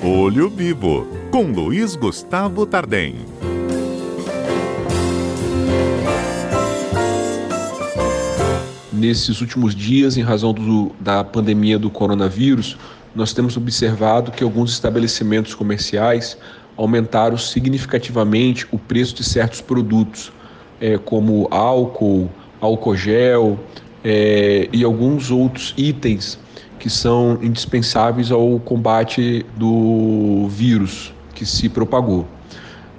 Olho Vivo, com Luiz Gustavo Tardem. Nesses últimos dias, em razão do, da pandemia do coronavírus, nós temos observado que alguns estabelecimentos comerciais aumentaram significativamente o preço de certos produtos, é, como álcool, álcool gel é, e alguns outros itens que são indispensáveis ao combate do vírus que se propagou.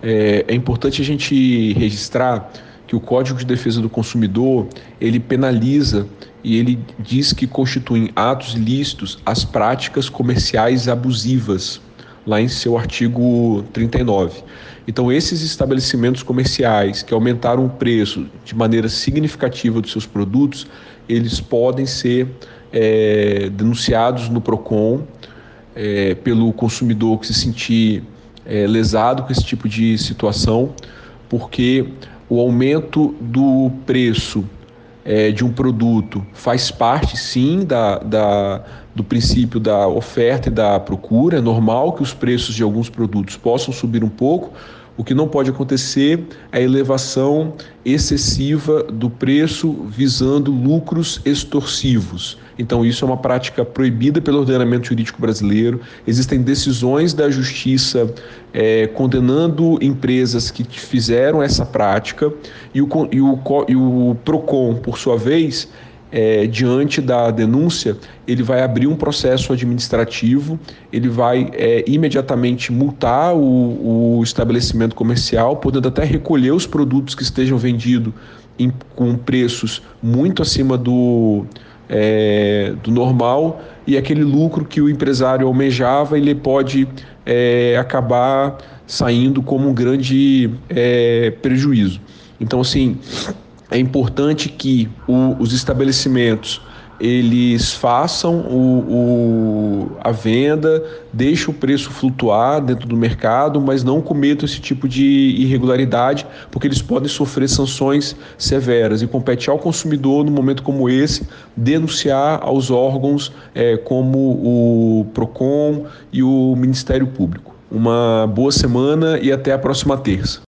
É, é importante a gente registrar que o Código de Defesa do Consumidor ele penaliza e ele diz que constituem atos ilícitos as práticas comerciais abusivas, lá em seu artigo 39. Então, esses estabelecimentos comerciais que aumentaram o preço de maneira significativa dos seus produtos, eles podem ser é, denunciados no PROCON é, pelo consumidor que se sentir é, lesado com esse tipo de situação, porque o aumento do preço é, de um produto faz parte, sim, da, da, do princípio da oferta e da procura. É normal que os preços de alguns produtos possam subir um pouco, o que não pode acontecer é a elevação excessiva do preço visando lucros extorsivos. Então, isso é uma prática proibida pelo ordenamento jurídico brasileiro. Existem decisões da justiça é, condenando empresas que fizeram essa prática, e o, e o, e o PROCON, por sua vez, é, diante da denúncia, ele vai abrir um processo administrativo, ele vai é, imediatamente multar o, o, estabelecimento comercial, podendo até recolher os produtos que estejam vendidos com preços muito acima do, é, do normal e aquele lucro que o empresário almejava, ele pode é, acabar saindo como um grande é, prejuízo. Então, assim é importante que o, os estabelecimentos eles façam o, o, a venda, deixem o preço flutuar dentro do mercado, mas não cometam esse tipo de irregularidade, porque eles podem sofrer sanções severas. E compete ao consumidor, no momento como esse, denunciar aos órgãos é, como o PROCON e o Ministério Público. Uma boa semana e até a próxima terça.